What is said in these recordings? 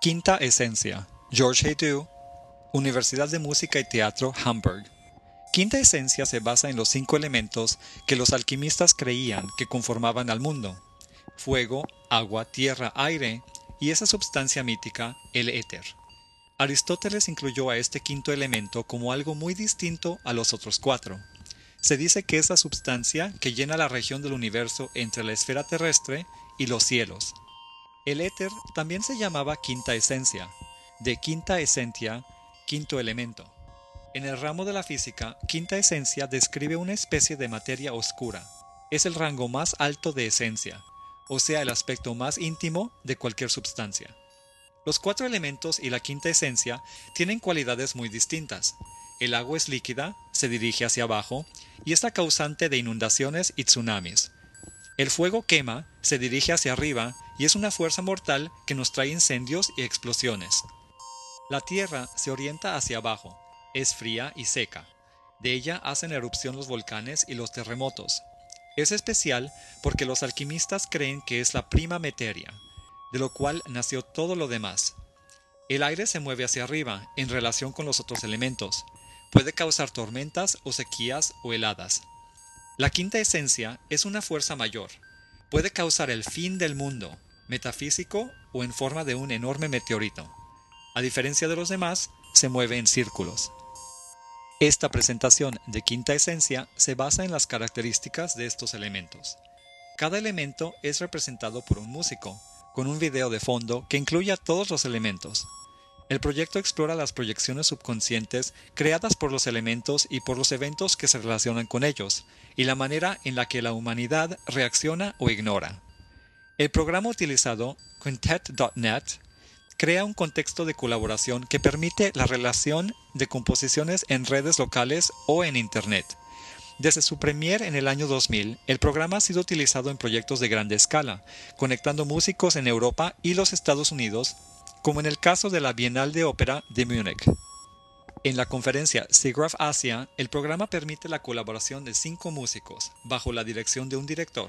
Quinta Esencia, George Haydu, Universidad de Música y Teatro, Hamburg. Quinta Esencia se basa en los cinco elementos que los alquimistas creían que conformaban al mundo. Fuego, agua, tierra, aire y esa substancia mítica, el éter. Aristóteles incluyó a este quinto elemento como algo muy distinto a los otros cuatro. Se dice que es la substancia que llena la región del universo entre la esfera terrestre y los cielos. El éter también se llamaba quinta esencia, de quinta esencia, quinto elemento. En el ramo de la física, quinta esencia describe una especie de materia oscura. Es el rango más alto de esencia, o sea, el aspecto más íntimo de cualquier substancia. Los cuatro elementos y la quinta esencia tienen cualidades muy distintas. El agua es líquida, se dirige hacia abajo, y es la causante de inundaciones y tsunamis. El fuego quema, se dirige hacia arriba, y es una fuerza mortal que nos trae incendios y explosiones. La tierra se orienta hacia abajo, es fría y seca. De ella hacen erupción los volcanes y los terremotos. Es especial porque los alquimistas creen que es la prima materia, de lo cual nació todo lo demás. El aire se mueve hacia arriba en relación con los otros elementos. Puede causar tormentas o sequías o heladas. La quinta esencia es una fuerza mayor. Puede causar el fin del mundo, metafísico o en forma de un enorme meteorito. A diferencia de los demás, se mueve en círculos. Esta presentación de quinta esencia se basa en las características de estos elementos. Cada elemento es representado por un músico, con un video de fondo que incluye a todos los elementos. El proyecto explora las proyecciones subconscientes creadas por los elementos y por los eventos que se relacionan con ellos, y la manera en la que la humanidad reacciona o ignora. El programa utilizado, Quintet.net, crea un contexto de colaboración que permite la relación de composiciones en redes locales o en Internet. Desde su premier en el año 2000, el programa ha sido utilizado en proyectos de grande escala, conectando músicos en Europa y los Estados Unidos, como en el caso de la Bienal de Ópera de Múnich. En la conferencia SIGGRAPH Asia, el programa permite la colaboración de cinco músicos, bajo la dirección de un director.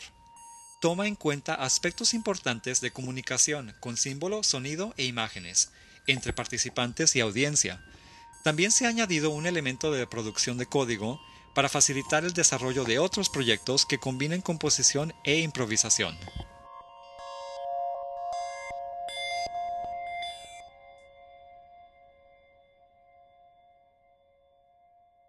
Toma en cuenta aspectos importantes de comunicación con símbolo, sonido e imágenes, entre participantes y audiencia. También se ha añadido un elemento de producción de código para facilitar el desarrollo de otros proyectos que combinen composición e improvisación.